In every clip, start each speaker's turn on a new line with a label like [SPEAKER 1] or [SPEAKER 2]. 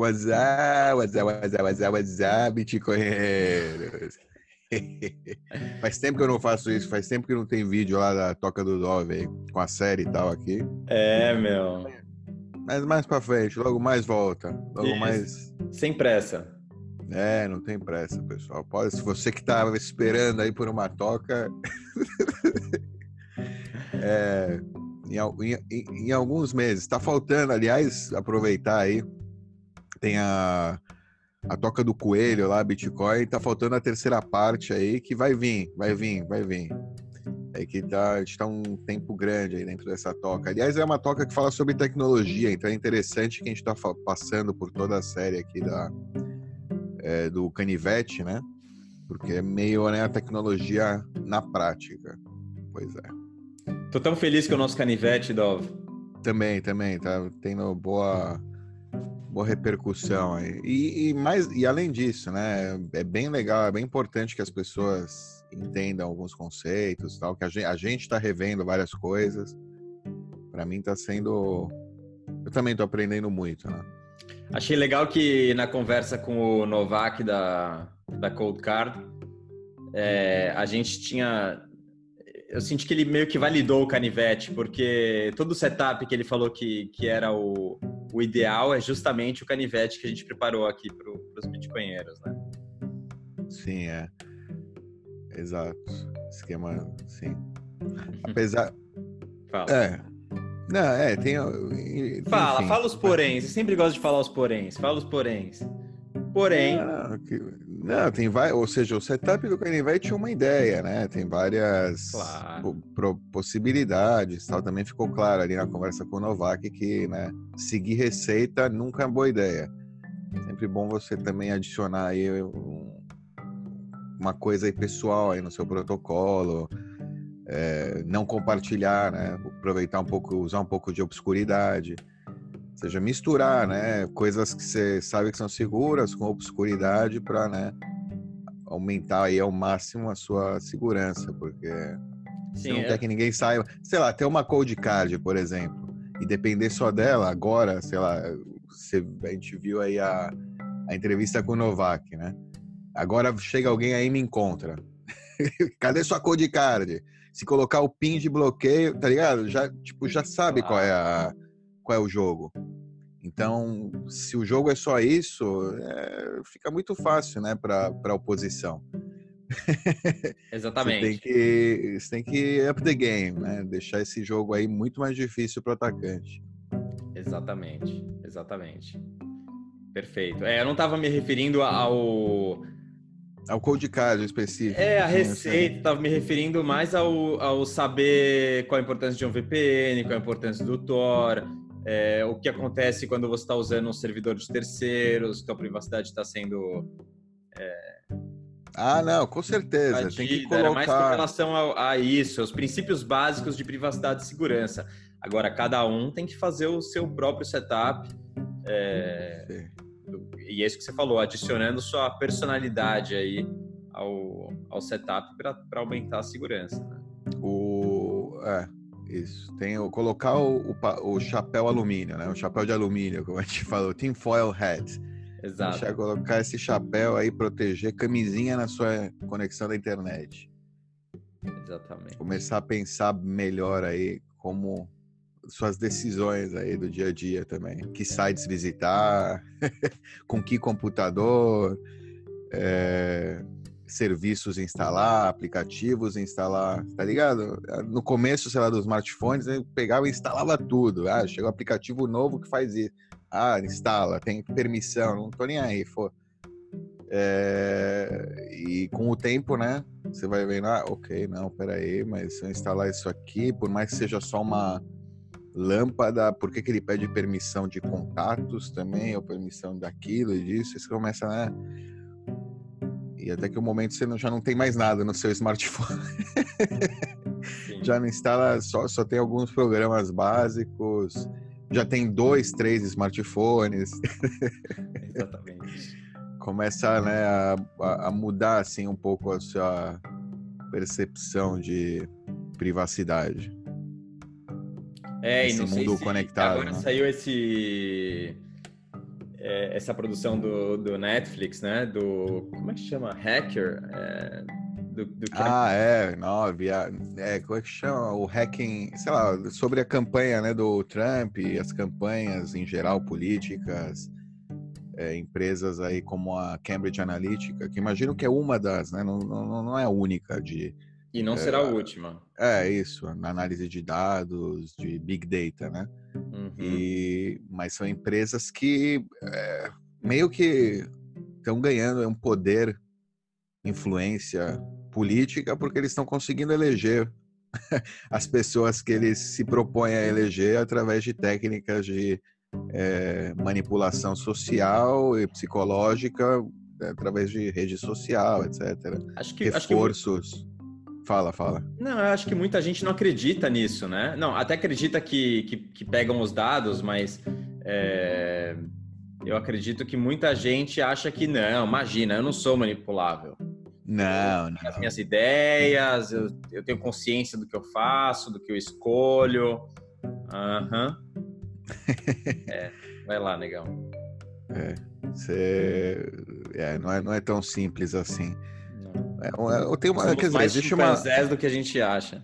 [SPEAKER 1] What's up, what's up, what's up, what's up, what's up, bitcoinheiros? faz tempo que eu não faço isso, faz tempo que não tem vídeo lá da Toca do Dove com a série e tal aqui.
[SPEAKER 2] É, meu.
[SPEAKER 1] Mas mais pra frente, logo mais volta. Logo
[SPEAKER 2] Isso.
[SPEAKER 1] mais.
[SPEAKER 2] Sem pressa.
[SPEAKER 1] É, não tem pressa, pessoal. Pode, se você que tava esperando aí por uma toca. é, em- em- em alguns meses. Tá faltando, aliás, aproveitar aí. Tem a, a toca do coelho lá, Bitcoin. Tá faltando a terceira parte aí, que vai vir, vai vir, vai vir. É que tá, a gente tá um tempo grande aí dentro dessa toca. Aliás, é uma toca que fala sobre tecnologia, então é interessante que a gente tá passando por toda a série aqui da, é, do canivete, né? Porque é meio né, a tecnologia na prática. Pois é.
[SPEAKER 2] Tô tão feliz com o nosso canivete, Dov.
[SPEAKER 1] Também, também, tá tendo boa, boa repercussão aí. E, e mais, e além disso, né? É bem legal, é bem importante que as pessoas entendam alguns conceitos, tal. Que a gente, a gente tá revendo várias coisas. Para mim tá sendo, eu também tô aprendendo muito, né?
[SPEAKER 2] Achei legal que na conversa com o Novak da, da Cold Card, é, a gente tinha. Eu senti que ele meio que validou o canivete, porque todo o setup que ele falou que, que era o, o ideal é justamente o canivete que a gente preparou aqui para os bitcoinheiros, né?
[SPEAKER 1] Sim, é. Exato. Esquema, sim. Apesar,
[SPEAKER 2] Fala.
[SPEAKER 1] É. Não, é, tem. enfim.
[SPEAKER 2] Fala, fala os poréns. Eu sempre gosto de falar os poréns. Fala os poréns. Porém,
[SPEAKER 1] Não, que- não, tem vai, ou seja, o setup do canivete tinha uma ideia, né? Tem várias
[SPEAKER 2] Claro.
[SPEAKER 1] po- possibilidades, tal. Também ficou claro ali na conversa com o Novak que, né, seguir receita nunca é boa ideia. Sempre bom você também adicionar aí um- uma coisa aí pessoal aí no seu protocolo, é, não compartilhar, né? Aproveitar um pouco, usar um pouco de obscuridade. Seja, misturar, né? Coisas que você sabe que são seguras com obscuridade para, né? Aumentar aí ao máximo a sua segurança, porque você
[SPEAKER 2] sim,
[SPEAKER 1] não
[SPEAKER 2] é-
[SPEAKER 1] quer que ninguém saiba. Sei lá, ter uma cold card, por exemplo, e depender só dela, agora, sei lá, você, a gente viu aí a, a entrevista com o Novak, né? Agora chega alguém aí e me encontra. Cadê sua cold card? Se colocar o pin de bloqueio, tá ligado? Já, tipo, já sabe qual é, a, qual é o jogo. Então, se o jogo é só isso, é, fica muito fácil, né, para a oposição.
[SPEAKER 2] exatamente.
[SPEAKER 1] Você tem que, você tem que up the game, né? Deixar esse jogo aí muito mais difícil para o atacante.
[SPEAKER 2] Exatamente, exatamente. Perfeito. É, eu não estava me referindo ao.
[SPEAKER 1] Ao code card específico.
[SPEAKER 2] É, a
[SPEAKER 1] sei.
[SPEAKER 2] receita, estava me referindo mais ao, ao saber qual a importância de um VPN, qual a importância do Tor, é, o que acontece quando você está usando um servidor de terceiros, tua privacidade está sendo
[SPEAKER 1] Ah, não, com certeza. Tem que
[SPEAKER 2] invadida. Era mais com
[SPEAKER 1] colocar.
[SPEAKER 2] relação a, a isso, aos princípios básicos de privacidade e segurança. Agora, cada um tem que fazer o seu próprio setup. é, e é isso que você falou, adicionando sua personalidade aí ao, ao setup para aumentar a segurança. né?
[SPEAKER 1] O. É, isso. Tem o colocar o, o, chapéu alumínio, né? O chapéu de alumínio, como a gente falou, tinfoil hat.
[SPEAKER 2] Exato.
[SPEAKER 1] Deixar colocar esse chapéu aí, proteger, camisinha na sua conexão da internet.
[SPEAKER 2] Exatamente.
[SPEAKER 1] Começar a pensar melhor aí como suas decisões aí do dia a dia também. Que sites visitar, com que computador, é, serviços instalar, aplicativos instalar, tá ligado? No começo, sei lá, dos smartphones, eu pegava e instalava tudo. Ah, chegou um aplicativo novo que faz isso. Ah, instala, tem permissão, não tô nem aí, for. É, e com o tempo, né? Você vai vendo, ah, ok, não, peraí, mas se eu instalar isso aqui, por mais que seja só uma lâmpada, por que, que ele pede permissão de contatos também, ou permissão daquilo e disso? Aí Você começa, né? E até que o momento você não- já não tem mais nada no seu smartphone. Já não instala, só, só tem alguns programas básicos, já tem dois, três smartphones.
[SPEAKER 2] Exatamente.
[SPEAKER 1] começa né, a, a- mudar assim um pouco a sua percepção de privacidade.
[SPEAKER 2] É, e
[SPEAKER 1] Esse
[SPEAKER 2] não sei
[SPEAKER 1] mundo
[SPEAKER 2] se
[SPEAKER 1] conectado,
[SPEAKER 2] agora
[SPEAKER 1] né?
[SPEAKER 2] saiu esse é, essa produção do, do Netflix, né? Do como é que chama? Hacker. É,
[SPEAKER 1] do, do ah, é, não, via, é, como é que chama? O hacking, sei lá, sobre a campanha né, do Trump e as campanhas em geral políticas, é, empresas aí como a Cambridge Analytica, que imagino que é uma das, né? Não, não, não é a única de.
[SPEAKER 2] E não é, será a última.
[SPEAKER 1] É, isso, análise de dados, de Big Data, né? Uhum. E, mas são empresas que é, meio que estão ganhando um poder, influência política, porque eles estão conseguindo eleger as pessoas que eles se propõem a eleger através de técnicas de é, manipulação social e psicológica é, através de rede social, etc.
[SPEAKER 2] Acho que
[SPEAKER 1] reforços.
[SPEAKER 2] Acho que...
[SPEAKER 1] Fala, fala.
[SPEAKER 2] Não, eu acho que muita gente não acredita nisso, né? Não, até acredita que, que, que pegam os dados, mas é, eu acredito que muita gente acha que não, imagina, eu não sou manipulável.
[SPEAKER 1] Não, não.
[SPEAKER 2] As minhas ideias, eu, eu tenho consciência do que eu faço, do que eu escolho. Aham. Uhum. é, vai lá, negão.
[SPEAKER 1] É, você, é, não, é, não é tão simples assim.
[SPEAKER 2] É, eu tenho uma, quer dizer, mais existe uma do que a gente acha.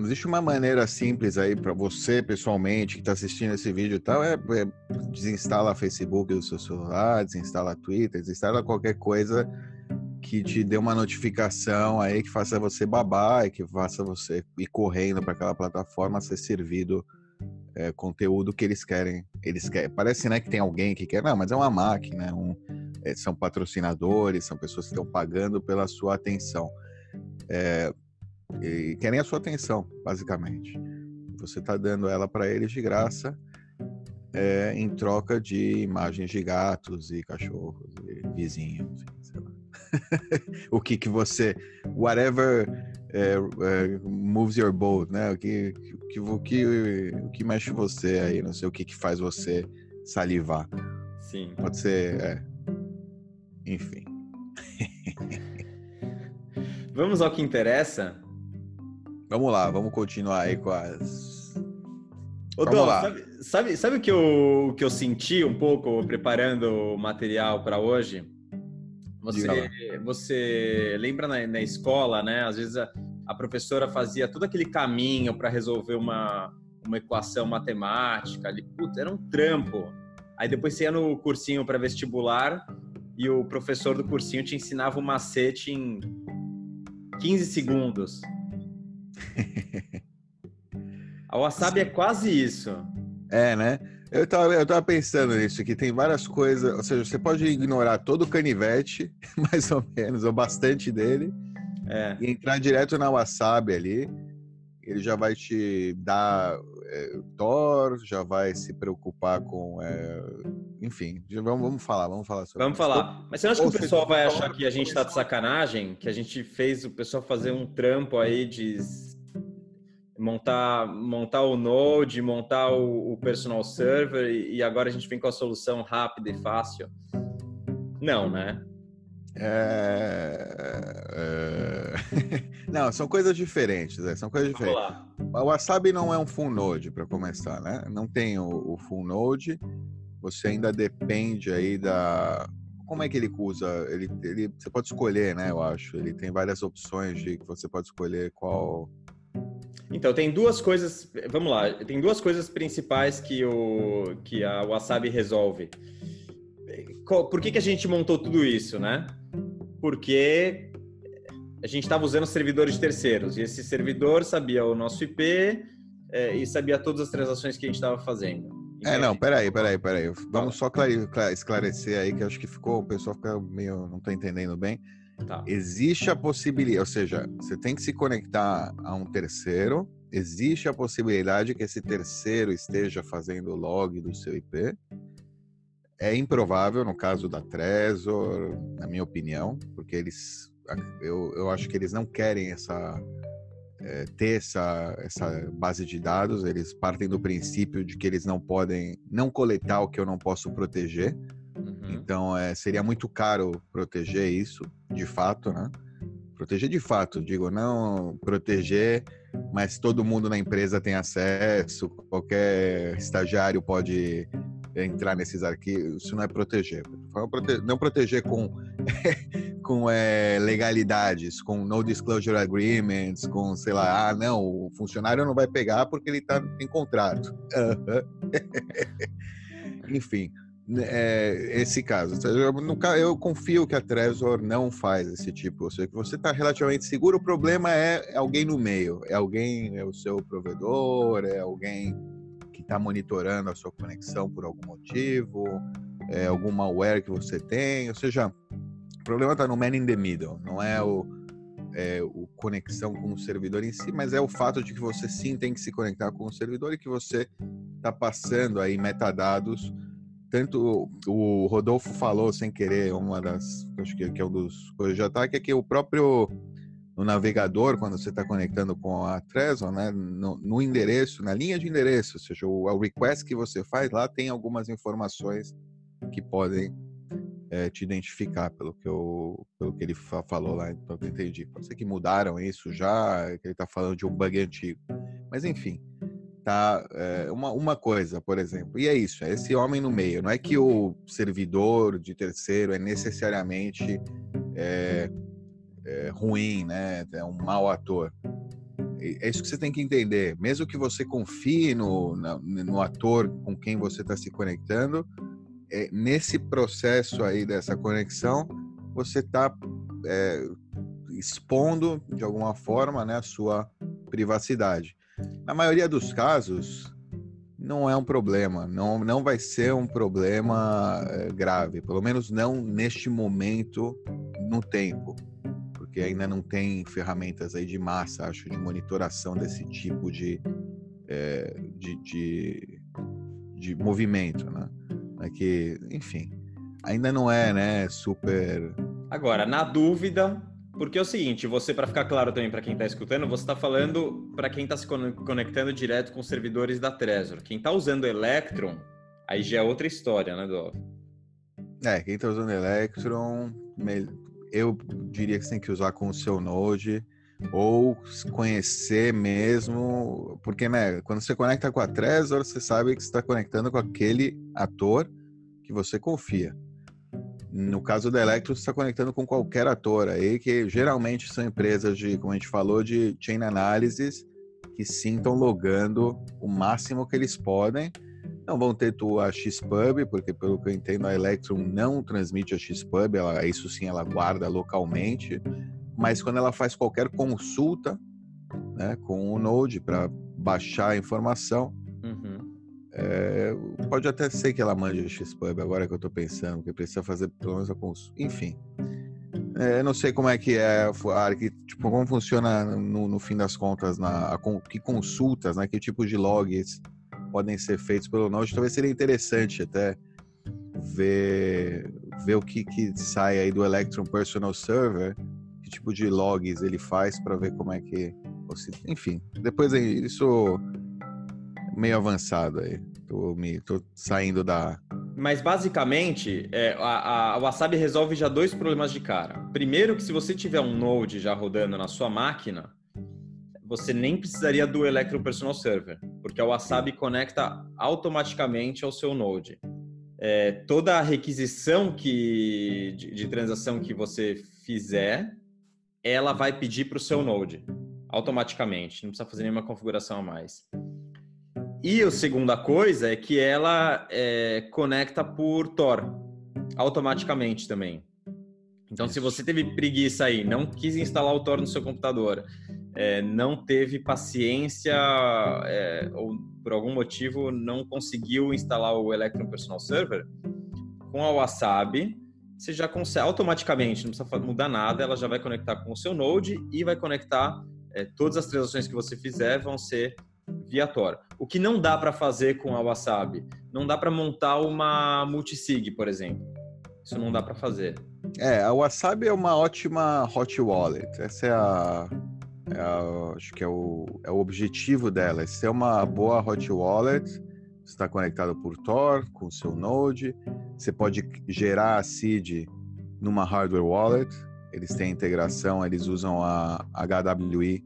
[SPEAKER 1] Existe uma maneira simples aí para você, pessoalmente, que está assistindo esse vídeo e tal, é, é desinstala Facebook do seu celular, desinstala Twitter, desinstala qualquer coisa que te dê uma notificação aí que faça você babar e que faça você ir correndo para aquela plataforma ser servido é, conteúdo que eles querem. Eles querem. Parece né, que tem alguém que quer, não, mas é uma máquina, um, é, são patrocinadores, são pessoas que estão pagando pela sua atenção. É, e querem a sua atenção, basicamente. Você está dando ela para eles de graça, é, em troca de imagens de gatos e cachorros e vizinhos, sei lá. o que que você, whatever é, é, moves your boat, né? O que, que, o que, o que mexe você aí, não sei o que que faz você salivar.
[SPEAKER 2] Sim.
[SPEAKER 1] Pode ser, é. Enfim.
[SPEAKER 2] vamos ao que interessa?
[SPEAKER 1] Vamos lá, vamos continuar aí com as.
[SPEAKER 2] Ô, Dom, sabe, sabe, sabe o que eu, que eu senti um pouco preparando o material para hoje? Você, você lembra na, na, escola, né? Às vezes a, a professora fazia todo aquele caminho para resolver uma, uma equação matemática. Ali, puta, era um trampo. Aí depois você ia no cursinho para vestibular e o professor do cursinho te ensinava o macete em 15 segundos. A Wasabi é quase isso.
[SPEAKER 1] É, né? Eu tava, eu tava pensando nisso, que tem várias coisas, ou seja, você pode ignorar todo o canivete, mais ou menos, ou bastante dele, é. e entrar direto na wasabi ali. Ele já vai te dar é, Thor, já vai se preocupar com. É, enfim, vamos, vamos falar, vamos falar sobre
[SPEAKER 2] Vamos isso. falar. Mas você acha que o pessoal vai achar que a gente tá de sacanagem? Que a gente fez o pessoal fazer um trampo aí de montar, montar o Node, montar o, o personal server e, e, agora a gente vem com a solução rápida e fácil. Não, né?
[SPEAKER 1] É... é... não, são coisas diferentes, né? são coisas diferentes. O Wasabi não é um full node para começar, né? Não tem o, o full node. Você ainda depende aí da como é que ele usa? Ele, ele, você pode escolher, né? Eu acho. Ele tem várias opções de que você pode escolher qual
[SPEAKER 2] então, tem duas coisas, vamos lá, tem duas coisas principais que, o, que a Wasabi resolve. Por que, que a gente montou tudo isso, né? Porque a gente estava usando servidores terceiros e esse servidor sabia o nosso IP é, e sabia todas as transações que a gente estava fazendo.
[SPEAKER 1] É, não, peraí, peraí, peraí. Vamos só esclarecer aí, que acho que ficou, o pessoal fica meio, não está entendendo bem. Tá. Existe a possibilidade, ou seja, você tem que se conectar a um terceiro, existe a possibilidade que esse terceiro esteja fazendo o log do seu IP. É improvável no caso da Trezor, na minha opinião, porque eles, eu, eu acho que eles não querem essa é, ter essa, essa base de dados, eles partem do princípio de que eles não podem não coletar o que eu não posso proteger. Uhum. Então, é, seria muito caro proteger isso, de fato, né? Proteger de fato, digo, não proteger, mas todo mundo na empresa tem acesso, qualquer estagiário pode entrar nesses arquivos, isso não é proteger. Não proteger com, com é, legalidades, com no disclosure agreements, com, sei lá, ah, não, o funcionário não vai pegar porque ele está em contrato. Enfim, é, esse caso. Eu, eu confio que a Trezor não faz esse tipo. Ou seja, que você está relativamente seguro, o problema é alguém no meio. É alguém, é o seu provedor, é alguém está monitorando a sua conexão por algum motivo, é algum malware que você tem, ou seja, o problema está no man in the middle, não é o, é o conexão com o servidor em si, mas é o fato de que você sim tem que se conectar com o servidor e que você está passando aí metadados. Tanto o Rodolfo falou sem querer, uma das, acho que, é um dos coisas de ataque, é que o próprio no navegador, quando você está conectando com a Trezor, né, no, no, endereço, na linha de endereço, ou seja, o, o, request que você faz lá tem algumas informações que podem é, te identificar, pelo que, eu, pelo que ele fa falou lá, pelo que eu entendi. Pode ser que mudaram isso já, que ele está falando de um bug antigo. Mas, enfim, tá é, uma, uma coisa, por exemplo, e é isso, é esse homem no meio. Não é que o servidor de terceiro é necessariamente... É, é, ruim, né? É um mau ator. É isso que você tem que entender. Mesmo que você confie no, no ator com quem você está se conectando, é, nesse processo aí dessa conexão, você está é, expondo de alguma forma né, a sua privacidade. Na maioria dos casos, não é um problema, não, não vai ser um problema é, grave, pelo menos não neste momento no tempo porque ainda não tem ferramentas aí de massa, acho, de monitoração desse tipo de, é, de, de, de, movimento, né? É que, enfim, ainda não é, né, super...
[SPEAKER 2] Agora, na dúvida, porque é o seguinte, você, para ficar claro também para quem está escutando, você está falando para quem está se conectando direto com os servidores da Trezor. Quem está usando Electron, aí já é outra história, né, Dov?
[SPEAKER 1] É, quem está usando Electron, eu diria que você tem que usar com o seu Node ou conhecer mesmo, porque né, quando você conecta com a Trezor, você sabe que está conectando com aquele ator que você confia. No caso da Electro, você está conectando com qualquer ator aí, que geralmente são empresas de, como a gente falou, de chain analysis, que sim estão logando o máximo que eles podem não vão ter a XPub, porque pelo que eu entendo a Electron não transmite a XPub, ela, isso sim ela guarda localmente, mas quando ela faz qualquer consulta né, com o Node para baixar a informação, uhum. é, pode até ser que ela mande a XPub, agora que eu estou pensando, que precisa fazer pelo menos a consulta. Enfim, é, não sei como é que é a, tipo, como funciona no, no fim das contas, na, a, que consultas, né, que tipo de logs podem ser feitos pelo Node. Talvez seria interessante até ver, ver o que, que sai aí do Electron Personal Server, que tipo de logs ele faz para ver como é que. Enfim, depois isso meio avançado aí. Tô, me, tô saindo da.
[SPEAKER 2] Mas basicamente, é, a, a Wasabi resolve já dois problemas de cara. Primeiro, que se você tiver um Node já rodando na sua máquina, você nem precisaria do Electron Personal Server, porque a Wasabi conecta automaticamente ao seu Node. É, toda a requisição que, de, de, transação que você fizer, ela vai pedir para o seu Node automaticamente, não precisa fazer nenhuma configuração a mais. E a segunda coisa é que ela é, conecta por Tor automaticamente também. Então, se você teve preguiça aí, não quis instalar o Tor no seu computador, é, não teve paciência é, ou por algum motivo não conseguiu instalar o Electron Personal Server, com a Wasabi você já consegue automaticamente, não precisa mudar nada, ela já vai conectar com o seu Node e vai conectar é, todas as transações que você fizer vão ser via Tor. O que não dá para fazer com a Wasabi? Não dá para montar uma multisig, por exemplo. Isso não dá para fazer.
[SPEAKER 1] É, a Wasabi é uma ótima hot wallet. Essa é a é, acho que é o, é o objetivo dela, é ser uma boa hot wallet, está conectado por Tor com seu Node, você pode gerar a seed numa hardware wallet, eles têm integração, eles usam a HWI,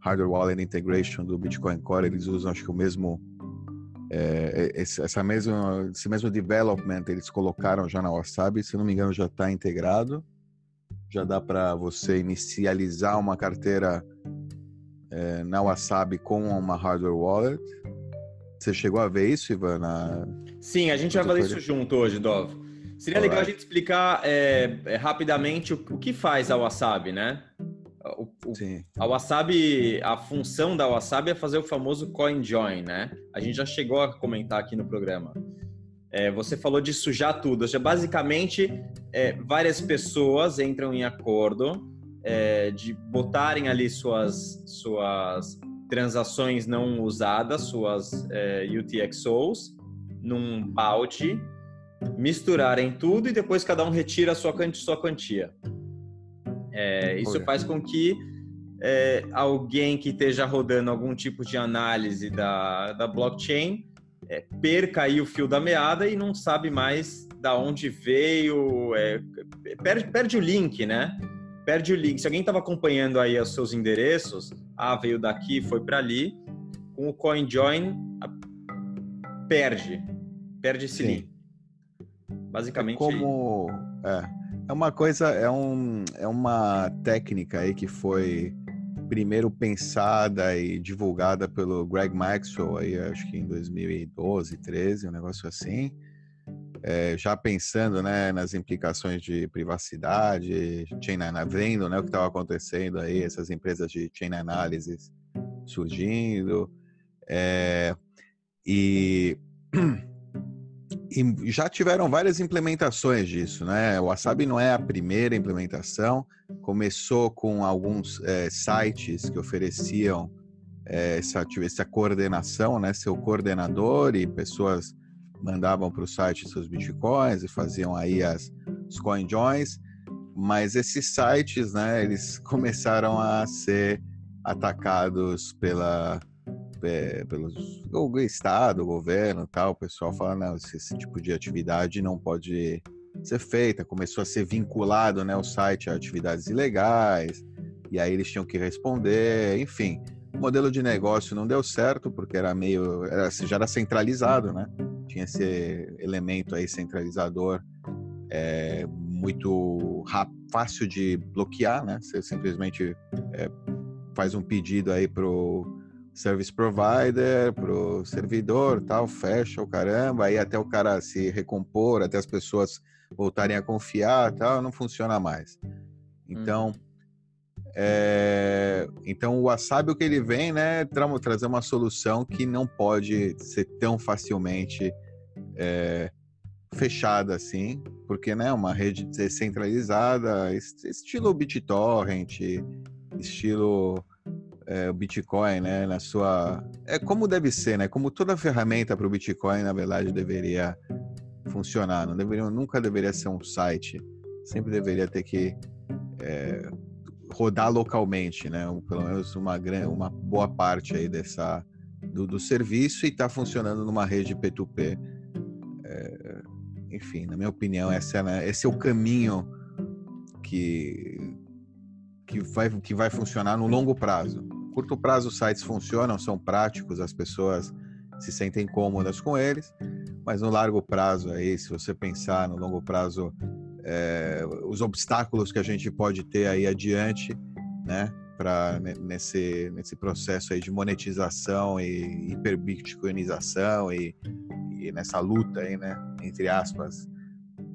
[SPEAKER 1] Hardware Wallet Integration do Bitcoin Core, eles usam acho que o mesmo é, esse, essa mesma, esse mesmo development eles colocaram já na Wasabi, se não me engano já está integrado. Já dá para você inicializar uma carteira é, na Wasabi com uma hardware wallet. Você chegou a ver isso, Ivan? Na...
[SPEAKER 2] Sim, a gente vai fazer isso junto hoje, Dov. Seria legal a gente explicar é, é, rapidamente o, o, que faz a Wasabi, né? O, o, Sim. A Wasabi, a função da Wasabi é fazer o famoso coin join, né? A gente já chegou a comentar aqui no programa. É, você falou de sujar tudo. Ou seja, basicamente, é, várias pessoas entram em acordo é, de botarem ali suas, suas transações não usadas, suas é, UTXOs, num balde, misturarem tudo e depois cada um retira a sua, sua quantia. É, isso faz com que é, alguém que esteja rodando algum tipo de análise da, da blockchain é, perca aí o fio da meada e não sabe mais da onde veio, é, perde, perde o link, né? Perde o link. Se alguém estava acompanhando aí os seus endereços, ah, veio daqui, foi para ali, com o CoinJoin perde, perde esse Sim. link. Basicamente.
[SPEAKER 1] É como é é uma coisa, é, um, é uma técnica aí que foi primeiro pensada e divulgada pelo Greg Maxwell aí, acho que em 2012, 13, um negócio assim. É, já pensando né, nas implicações de privacidade, chain vendo né, o que estava acontecendo aí, essas empresas de chain analysis surgindo. É, e e já tiveram várias implementações disso, né? O Wasabi não é a primeira implementação, começou com alguns é, sites que ofereciam essa, essa coordenação, né? Seu coordenador e pessoas mandavam para o site seus bitcoins e faziam aí as, os coin joins, mas esses sites, né? Eles começaram a ser atacados pela pelos o estado, o governo, tal, o pessoal fala não, esse, esse, tipo de atividade não pode ser feita. Começou a ser vinculado, né, o site a atividades ilegais. E aí eles tinham que responder, enfim. O modelo de negócio não deu certo porque era meio, era, assim, já era centralizado, né? Tinha esse elemento aí centralizador é, muito fácil de bloquear, né? Você simplesmente é, faz um pedido aí pro service provider, pro servidor, tal, fecha o caramba, aí até o cara se recompor, até as pessoas voltarem a confiar, tal, não funciona mais. Então, hum. É, então o Wasabi o que ele vem, né, tra trazer uma solução que não pode ser tão facilmente é, fechada assim, porque né, uma rede descentralizada, estilo BitTorrent, estilo é, Bitcoin, né, na sua é como deve ser, né? Como toda ferramenta para o Bitcoin, na verdade, deveria funcionar. Não deveria, nunca deveria ser um site. Sempre deveria ter que é, rodar localmente, né? Pelo menos uma grande, uma boa parte aí dessa do, do serviço e está funcionando numa rede P2P. É, enfim, na minha opinião, essa é, né, esse é o caminho que que vai, que vai funcionar no longo prazo curto prazo os sites funcionam, são práticos, as pessoas se sentem cômodas com eles, mas no largo prazo aí, se você pensar no longo prazo, é, os obstáculos que a gente pode ter aí adiante, né, para nesse nesse processo aí de monetização e hiperbitcoinização e, e nessa luta aí, né, entre aspas,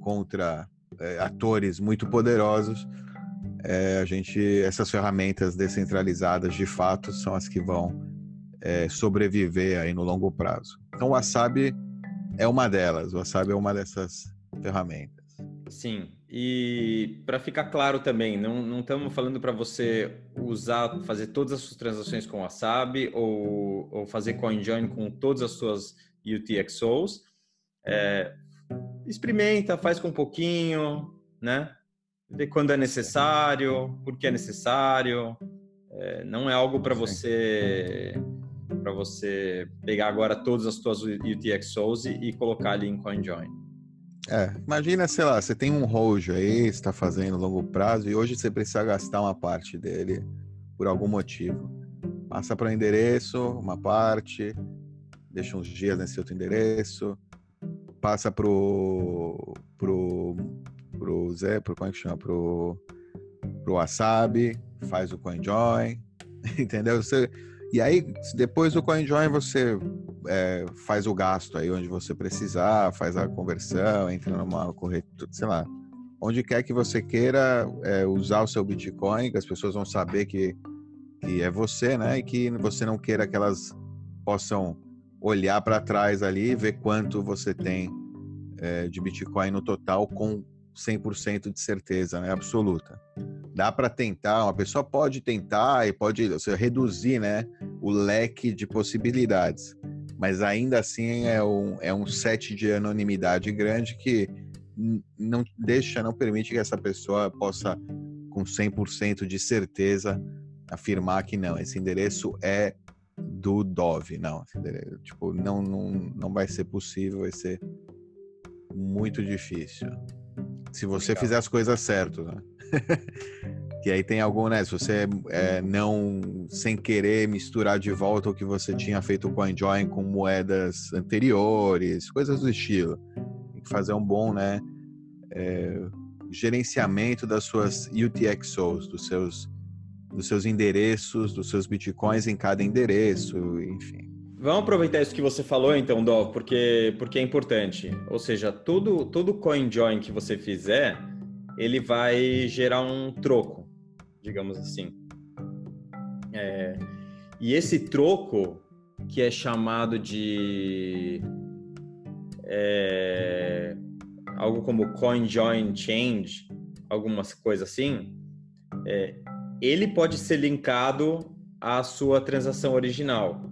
[SPEAKER 1] contra é, atores muito poderosos, é, a gente essas ferramentas descentralizadas de fato são as que vão é, sobreviver aí no longo prazo. Então o Wasabi é uma delas, o Wasabi é uma dessas ferramentas.
[SPEAKER 2] Sim, e para ficar claro também, não estamos falando para você usar, fazer todas as suas transações com Wasabi ou, ou fazer CoinJoin com todas as suas UTXOs. É, experimenta, faz com um pouquinho, né? ver quando é necessário, por que é necessário. É, não é algo para você para você pegar agora todas as suas UTXOs e, e colocar ali em CoinJoin.
[SPEAKER 1] É, imagina, sei lá, você tem um hold aí, está fazendo longo prazo e hoje você precisa gastar uma parte dele por algum motivo. Passa para o endereço, uma parte, deixa uns dias nesse outro endereço, passa pro pro pro Zé, pro como é que chama, pro pro Wasabi, faz o CoinJoin, entendeu? Você, e aí depois do CoinJoin você é, faz o gasto aí onde você precisar, faz a conversão, entra numa corretora, sei lá, onde quer que você queira é, usar o seu Bitcoin, que as pessoas vão saber que, que é você, né? E que você não queira que elas possam olhar para trás ali e ver quanto você tem é, de Bitcoin no total com 100% de certeza, né? Absoluta. Dá para tentar, uma pessoa pode tentar e pode seja, reduzir, né? O leque de possibilidades. Mas ainda assim é um, é um set de anonimidade grande que não deixa, não permite que essa pessoa possa, com 100% de certeza, afirmar que não, esse endereço é do Dove. Não, tipo, não, não, não vai ser possível, vai ser muito difícil. Se você Legal. fizer as coisas certas, né? que aí tem algum, né? Se você é, não, sem querer, misturar de volta o que você tinha feito com a Enjoy com moedas anteriores, coisas do estilo. Tem que fazer um bom, né? É, gerenciamento das suas UTXOs, dos seus, dos seus endereços, dos seus bitcoins em cada endereço, enfim.
[SPEAKER 2] Vamos aproveitar isso que você falou, então, Dov, porque, porque é importante. Ou seja, todo, todo CoinJoin que você fizer, ele vai gerar um troco, digamos assim. É, e esse troco, que é chamado de é, algo como CoinJoin Change, algumas coisas assim, é, ele pode ser linkado à sua transação original.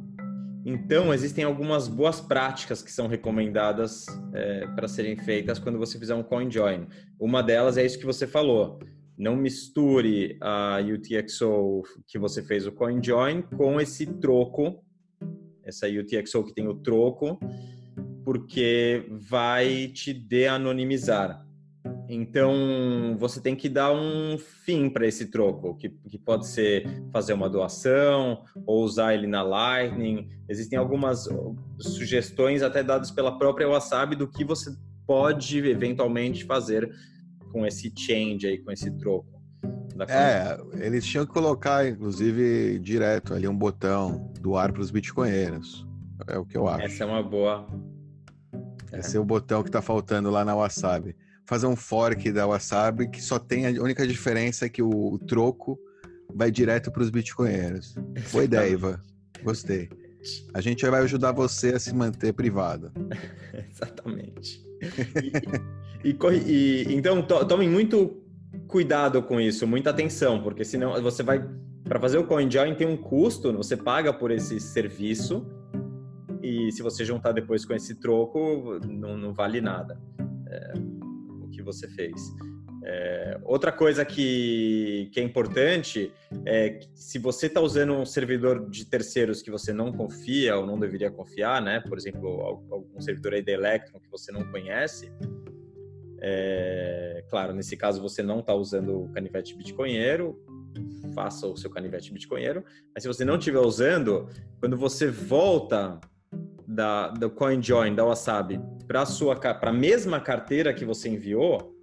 [SPEAKER 2] Então, existem algumas boas práticas que são recomendadas é, para serem feitas quando você fizer um CoinJoin. Uma delas é isso que você falou. Não misture a UTXO que você fez o CoinJoin com esse troco, essa UTXO que tem o troco, porque vai te de-anonimizar. Então, você tem que dar um fim para esse troco, que, que pode ser fazer uma doação ou usar ele na Lightning. Existem algumas sugestões, até dadas pela própria Wasabi, do que você pode eventualmente fazer com esse change aí, com esse troco.
[SPEAKER 1] É, eles tinham que colocar, inclusive, direto ali um botão doar para os bitcoinheiros. É o que eu acho.
[SPEAKER 2] Essa é uma boa.
[SPEAKER 1] Esse é, é o botão que está faltando lá na Wasabi fazer um fork da Wasabi que só tem a única diferença é que o, o troco vai direto para os bitcoinheiros. Boa ideia, Iva. Gostei. A gente vai ajudar você a se manter privado.
[SPEAKER 2] Exatamente. E, e, e então to, tomem muito cuidado com isso, muita atenção, porque senão você vai para fazer o CoinJoin tem um custo, você paga por esse serviço e se você juntar depois com esse troco não, não vale nada. É, você fez. É, outra coisa que, que é importante é que se você está usando um servidor de terceiros que você não confia ou não deveria confiar, né? Por exemplo, algum servidor aí da Electron que você não conhece, é, claro, nesse caso você não está usando o canivete bitcoinheiro, faça o seu canivete bitcoinheiro, mas se você não estiver usando, quando você volta da, do CoinJoin, da Wasabi, para a mesma carteira que você enviou,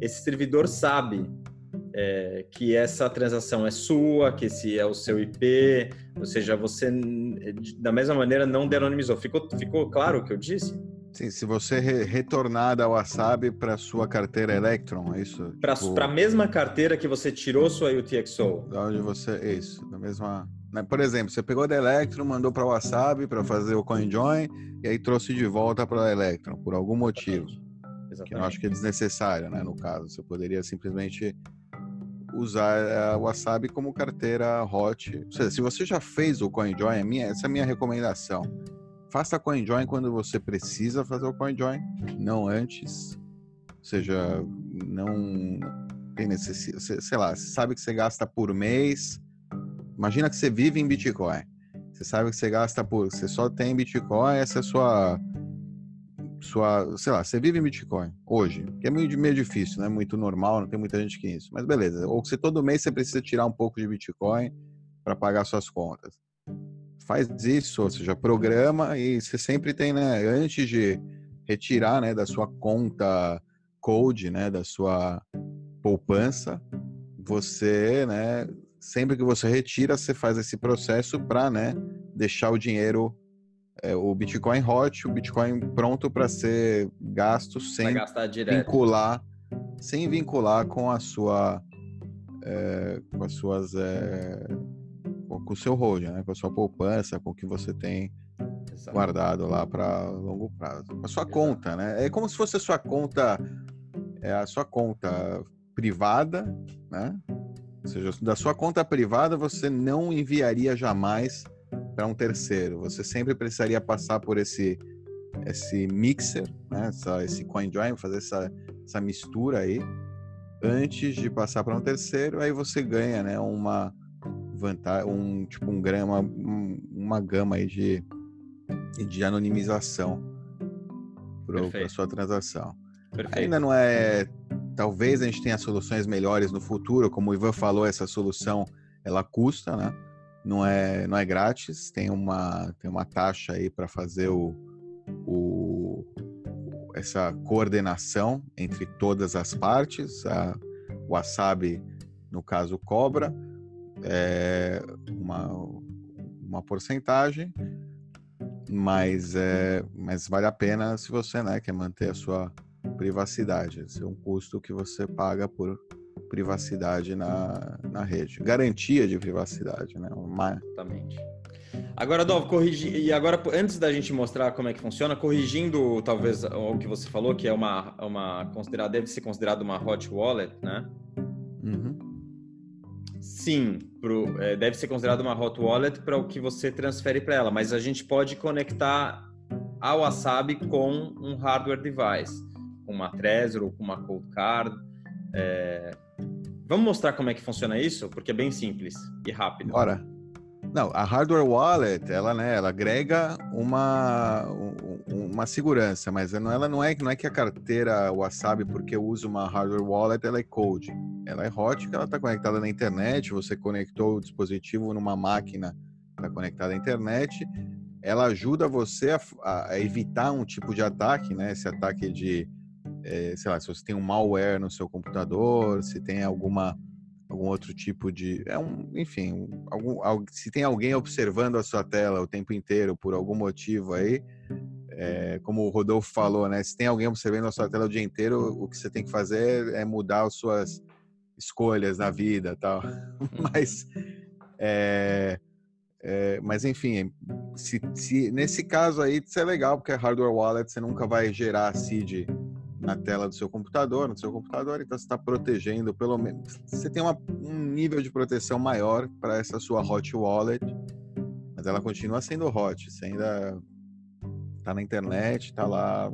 [SPEAKER 2] esse servidor sabe é, que essa transação é sua, que esse é o seu IP, ou seja, você da mesma maneira não denonimizou. Ficou, ficou claro o que eu disse?
[SPEAKER 1] Sim, se você re retornar da Wasabi para sua carteira Electron, é isso?
[SPEAKER 2] Para tipo... a mesma carteira que você tirou sua UTXO.
[SPEAKER 1] Da onde você. Isso, da mesma. Né? Por exemplo, você pegou da Electron, mandou para a Wasabi para fazer o CoinJoin e aí trouxe de volta para a Electron, por algum motivo. Exatamente. Que eu acho que é desnecessário, né? No caso, você poderia simplesmente usar a Wasabi como carteira hot. Ou seja, se você já fez o CoinJoin, é minha, essa é a minha recomendação. Faça CoinJoin quando você precisa fazer o CoinJoin, não antes. Ou seja, não tem necessidade. Sei lá, você sabe que você gasta por mês Imagina que você vive em Bitcoin. Você sabe que você gasta por. Você só tem Bitcoin, essa é a sua. Sua, sei lá, você vive em Bitcoin hoje, que é meio, meio difícil, não é muito normal, não tem muita gente que isso, mas beleza. Ou você todo mês você precisa tirar um pouco de Bitcoin para pagar suas contas. Faz isso, ou seja, programa e você sempre tem, né, antes de retirar, né, da sua conta Code, né, da sua poupança, você, né, sempre que você retira, você faz esse processo para, né, deixar o dinheiro, é, o Bitcoin hot, o Bitcoin pronto para ser gasto sem vincular, sem vincular com a sua, é, com as suas, é, com o seu hold, né, com a sua poupança, com o que você tem Exato. guardado lá para longo prazo. A sua Exato. conta, né? É como se fosse a sua conta é a sua conta privada, né? Ou seja, da sua conta privada você não enviaria jamais para um terceiro. Você sempre precisaria passar por esse esse mixer, né? Essa, esse CoinJoin, fazer essa, essa mistura aí antes de passar para um terceiro. Aí você ganha, né? Uma vantagem, um tipo um grama, um, uma gama aí de de anonimização para sua transação. Perfeito. Ainda não é. Talvez a gente tenha soluções melhores no futuro, como o Ivan falou, essa solução ela custa, né? Não é, não é grátis, tem uma, tem uma taxa aí para fazer o, o, essa coordenação entre todas as partes. A, o Wasabi, no caso, cobra é, uma, uma porcentagem, mas, é, mas vale a pena se você né, quer manter a sua privacidade. Esse é um custo que você paga por privacidade na, na rede. Garantia de privacidade, né? Uma...
[SPEAKER 2] Exatamente. Agora, Dov, corrigir. E agora, antes da gente mostrar como é que funciona, corrigindo talvez o que você falou, que é uma, uma considerada, deve ser considerado uma hot wallet, né? Uhum. Sim, pro, é, deve ser considerado uma hot wallet para o que você transfere para ela, mas a gente pode conectar a Wasabi com um hardware device com uma Trezor ou com uma Cold Card. É... Vamos mostrar como é que funciona isso? Porque é bem simples e rápido.
[SPEAKER 1] Bora. Não, a hardware wallet, ela, né, ela agrega uma, uma segurança, mas ela não é, não é que a carteira Wasabi, porque eu uso uma hardware wallet, ela é code. Ela é hot, ela está conectada na internet, você conectou o dispositivo numa máquina, está conectada à internet, ela ajuda você a, a, evitar um tipo de ataque, né, esse ataque de é, sei lá, se você tem um malware no seu computador, se tem alguma algum outro tipo de, é um, enfim, algum, se tem alguém observando a sua tela o tempo inteiro por algum motivo aí, é, como o Rodolfo falou, né? Se tem alguém observando a sua tela o dia inteiro, o que você tem que fazer é mudar as suas escolhas na vida, tal. mas, é, é, mas enfim, se, se, nesse caso aí, isso é legal porque é hardware wallet, você nunca vai gerar seed na tela do seu computador, no seu computador, então você está protegendo, pelo menos, você tem uma, um nível de proteção maior para essa sua hot wallet, mas ela continua sendo hot, você ainda está na internet, está lá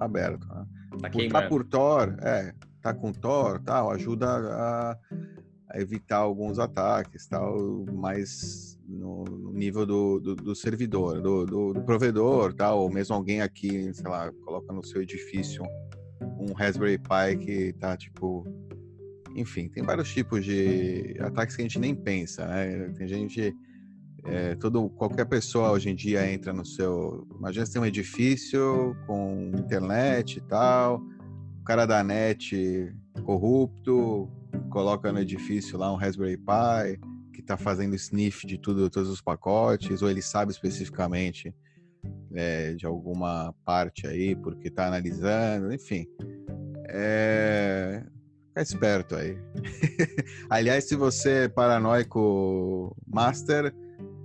[SPEAKER 1] aberto. Né? Tá, por, tá por Tor, é, tá com Tor, tal, ajuda a, a evitar alguns ataques, tal, mais no, no nível do, do, do servidor, do, do, do, provedor, tal, ou mesmo alguém aqui, sei lá, coloca no seu edifício um Raspberry Pi que tá tipo. Enfim, tem vários tipos de ataques que a gente nem pensa, né? Tem gente. É, todo, qualquer pessoa hoje em dia entra no seu. Imagina você tem um edifício com internet e tal, cara da net corrupto coloca no edifício lá um Raspberry Pi que está fazendo sniff de tudo, todos os pacotes, ou ele sabe especificamente é, de alguma parte aí, porque está analisando, enfim. É... Fica esperto aí. Aliás, se você é paranoico master,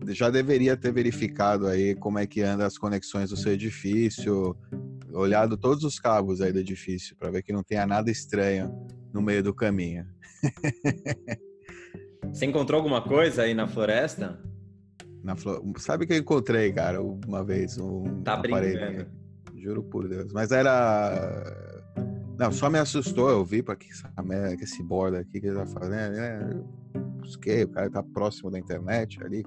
[SPEAKER 1] já deveria ter verificado aí como é que anda as conexões do seu edifício, olhado todos os cabos aí do edifício para ver que não tenha nada estranho no meio do caminho.
[SPEAKER 2] Você encontrou alguma coisa aí na floresta?
[SPEAKER 1] Na Flor... Sabe que eu encontrei, cara, uma vez um
[SPEAKER 2] tá aparelho.
[SPEAKER 1] Juro por Deus. Mas era. Não, só me assustou. Eu vi para que, que esse borda aqui que ele tá fazendo. Né? Busquei, o cara tá próximo da internet ali.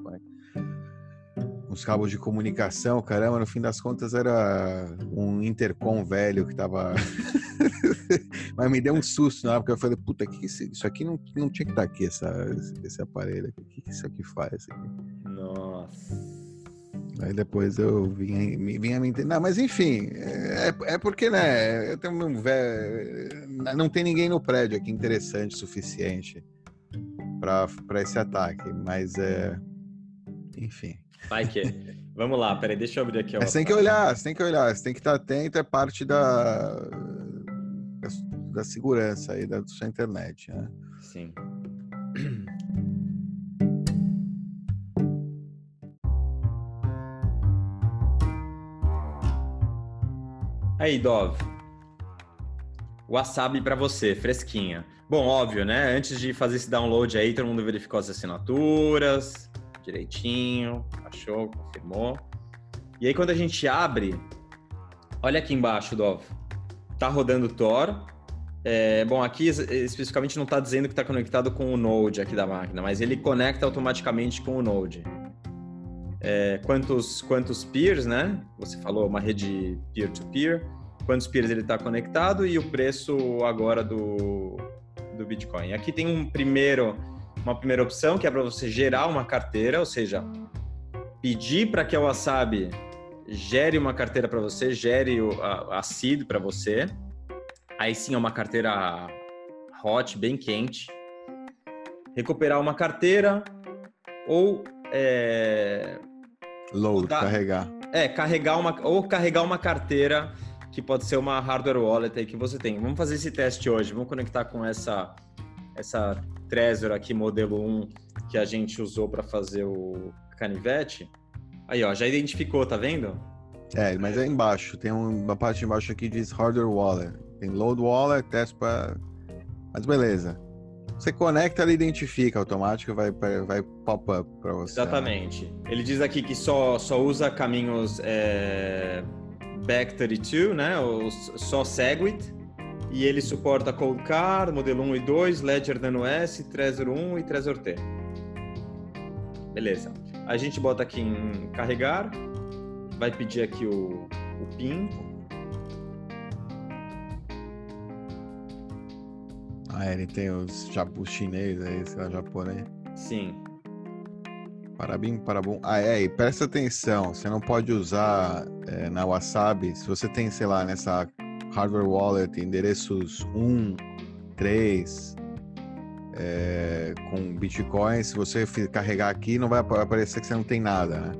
[SPEAKER 1] Uns cabos de comunicação, caramba, no fim das contas era um intercom velho que tava. Mas me deu um susto na época. Eu falei, puta, que isso aqui não, não tinha que estar tá aqui, essa, esse aparelho. O que, que isso aqui faz? Aqui?
[SPEAKER 2] Nossa.
[SPEAKER 1] Aí depois eu vinha, vinha me entender. Não, mas enfim, é, é porque, né? Eu tenho um velho, não tem ninguém no prédio aqui interessante o suficiente para esse ataque, mas é. Enfim.
[SPEAKER 2] Vai que. Vamos lá, peraí, deixa eu abrir aqui.
[SPEAKER 1] Você tem que olhar, você tem que olhar, você tem que estar atento, é parte da, da, da segurança aí da sua internet, né?
[SPEAKER 2] Sim. Aí, Dov. Wasabi para você, fresquinha. Bom, óbvio, né? Antes de fazer esse download aí, todo mundo verificou as assinaturas direitinho, achou, confirmou. E aí, quando a gente abre, olha aqui embaixo, Dov. Tá rodando Tor. É, bom, aqui especificamente não está dizendo que está conectado com o Node aqui da máquina, mas ele conecta automaticamente com o Node. É, quantos, quantos peers, né? Você falou uma rede peer-to-peer. -peer. Quantos peers ele está conectado e o preço agora do, do Bitcoin. Aqui tem um primeiro, uma primeira opção que é para você gerar uma carteira, ou seja, pedir para que a Wasabi gere uma carteira para você, gere a, a seed para você. Aí sim é uma carteira hot, bem quente. Recuperar uma carteira ou é,
[SPEAKER 1] Load, carregar.
[SPEAKER 2] É, carregar uma ou carregar uma carteira que pode ser uma hardware wallet aí que você tem. Vamos fazer esse teste hoje. Vamos conectar com essa essa Trezor aqui modelo 1 que a gente usou para fazer o canivete. Aí, ó, já identificou, tá vendo?
[SPEAKER 1] É, mas é embaixo. Tem uma parte embaixo aqui que diz hardware wallet. Tem load wallet, teste para Mas beleza. Você conecta, ele identifica automático, vai, vai pop-up para você.
[SPEAKER 2] Né? Exatamente. Ele diz aqui que só, só usa caminhos é, Back32, né? Ou só Segwit. E ele suporta Cold Card, modelo 1 e 2, Ledger Nano S, Trezor 1 e Trezor T. Beleza. A gente bota aqui em carregar, vai pedir aqui o, o PIN,
[SPEAKER 1] Ah, ele tem os, os chineses aí, sei lá, japonês.
[SPEAKER 2] Sim.
[SPEAKER 1] Parabim, parabum. Ah, é, e presta atenção, você não pode usar é, na Wasabi, se você tem, sei lá, nessa hardware wallet, endereços 1, 3, é, com Bitcoin, se você carregar aqui, não vai aparecer que você não tem nada, né?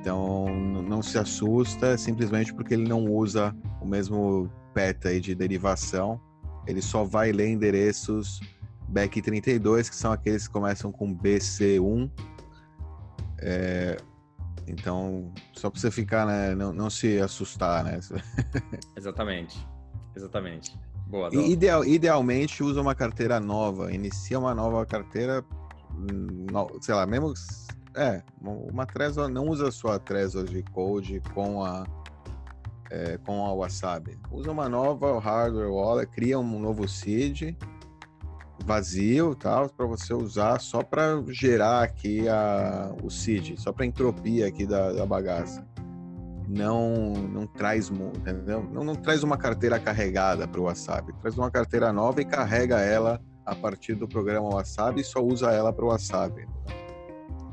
[SPEAKER 1] Então, não se assusta, simplesmente porque ele não usa o mesmo PET aí de derivação ele só vai ler endereços BEC32, que são aqueles que começam com BC1. É, então, só para você ficar, né, não, não, se assustar, né?
[SPEAKER 2] Exatamente, exatamente. Boa,
[SPEAKER 1] Ideal, idealmente, usa uma carteira nova, inicia uma nova carteira, hum, sei lá, mesmo... É, uma Trezor, não usa sua Trezor de Code com a é, com a Wasabi. Usa uma nova hardware wallet, cria um novo seed vazio, tal, para você usar só para gerar aqui a, o seed, só para entropia aqui da, da bagaça. Não, não traz, entendeu? Não, não traz uma carteira carregada para o Wasabi, traz uma carteira nova e carrega ela a partir do programa Wasabi e só usa ela para o Wasabi.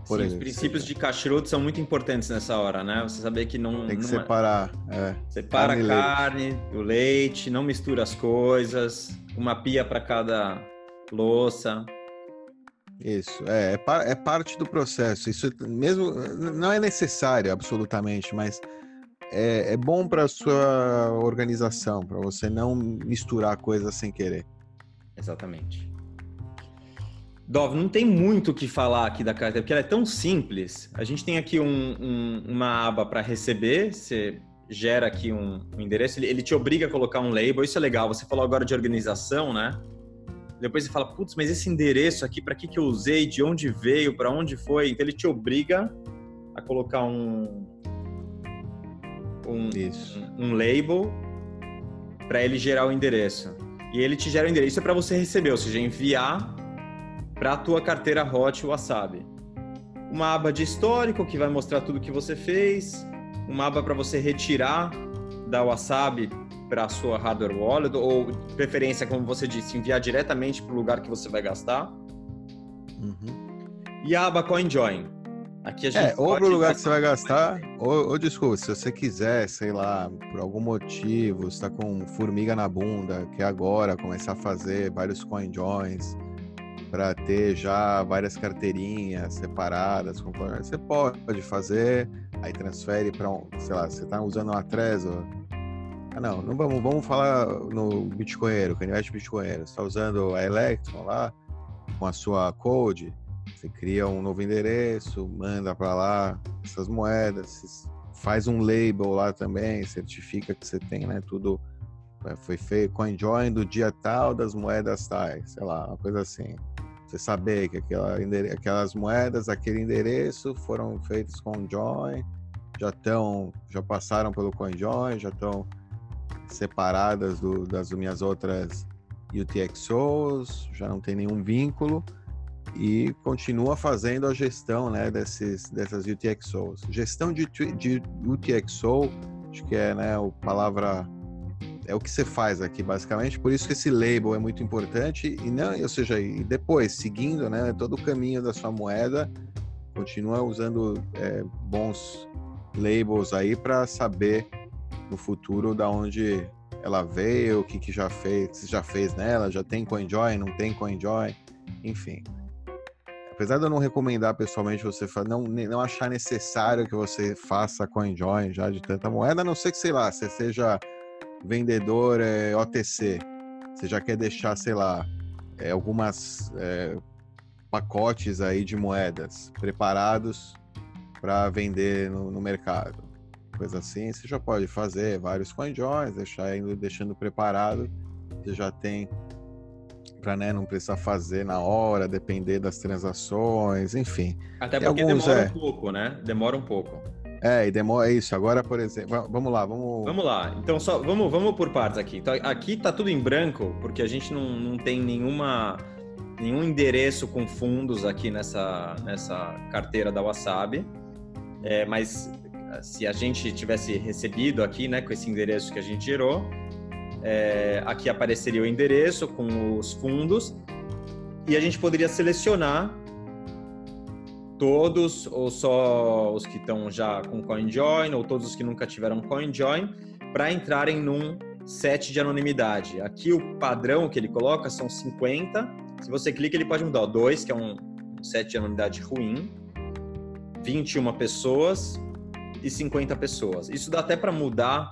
[SPEAKER 2] Sim, os princípios de kashrut são muito importantes nessa hora, né? Você saber que não...
[SPEAKER 1] Tem que
[SPEAKER 2] não
[SPEAKER 1] é separar,
[SPEAKER 2] é. Separa carne, a carne leite. do leite, não mistura as coisas, uma pia para cada louça.
[SPEAKER 1] Isso, é, é, par, é, parte do processo. Isso mesmo não é necessário absolutamente, mas é, é bom para sua organização, para você não misturar coisas sem querer.
[SPEAKER 2] Exatamente. Dov, não tem muito o que falar aqui da carteira, porque ela é tão simples. A gente tem aqui um, um, uma aba para receber, você gera aqui um, um endereço, ele, ele, te obriga a colocar um label, isso é legal. Você falou agora de organização, né? Depois você fala, putz, mas esse endereço aqui, para que, que eu usei, de onde veio, para onde foi? Então ele te obriga a colocar um, um, um label para ele gerar o endereço. E ele te gera o endereço, isso é para você receber, ou seja, enviar para a tua carteira Hot Wasabi. Uma aba de histórico que vai mostrar tudo que você fez, uma aba para você retirar da Wasabi para a sua hardware wallet ou preferência, como você disse, enviar diretamente para o lugar que você vai gastar. Uhum. E a aba CoinJoin.
[SPEAKER 1] Aqui a gente é, ou pro lugar que você vai gastar, ou, ou, desculpa, se você quiser, sei lá, por algum motivo, você tá com formiga na bunda, quer agora começar a fazer vários coin joins para ter já várias carteirinhas separadas, você pode fazer, aí transfere para um, sei lá, você tá usando uma Trezor, ah, não, não vamos, vamos falar no Bitcoinheiro, canivete Bitcoinheiro. Você está usando a Electron lá, com a sua code, você cria um novo endereço, manda para lá essas moedas, faz um label lá também, certifica que você tem, né, tudo é, foi feito, CoinJoin do dia tal das moedas tais, sei lá, uma coisa assim. Você saber que aquela, aquelas moedas, aquele endereço foram feitos com Join, já estão, já passaram pelo CoinJoin, já estão separadas do, das minhas outras UTXOs, já não tem nenhum vínculo e continua fazendo a gestão né, desses, dessas UTXOs. Gestão de, de UTXO, acho que é né, a palavra é o que você faz aqui basicamente, por isso que esse label é muito importante e não, ou seja, e depois seguindo, né, todo o caminho da sua moeda, continua usando é, bons labels aí para saber no futuro da onde ela veio, o que, que já fez, se já fez nela, já tem CoinJoin, não tem CoinJoin, enfim. Apesar de eu não recomendar pessoalmente você não, não achar necessário que você faça CoinJoin já de tanta moeda, a não ser que, sei lá, você seja vendedor é, OTC, você já quer deixar, sei lá, é, algumas é, pacotes aí de moedas preparados para vender no, no mercado coisa assim, você já pode fazer vários coinjoins, deixar indo, deixando preparado, você já tem para né, não precisar fazer na hora, depender das transações, enfim.
[SPEAKER 2] Até porque alguns, demora é... um pouco, né? Demora um pouco.
[SPEAKER 1] É, e demora isso. Agora, por exemplo, vamos lá, vamos.
[SPEAKER 2] Vamos lá. Então, só vamos, vamos por partes aqui. Então, aqui tá tudo em branco, porque a gente não, não tem nenhuma nenhum endereço com fundos aqui nessa, nessa carteira da Wasabi. É, mas se a gente tivesse recebido aqui, né, com esse endereço que a gente gerou, é, aqui apareceria o endereço com os fundos e a gente poderia selecionar todos ou só os que estão já com CoinJoin ou todos os que nunca tiveram CoinJoin para entrarem num set de anonimidade. Aqui o padrão que ele coloca são 50. Se você clica, ele pode mudar o 2, que é um set de anonimidade ruim, 21 pessoas, e 50 pessoas. Isso dá até para mudar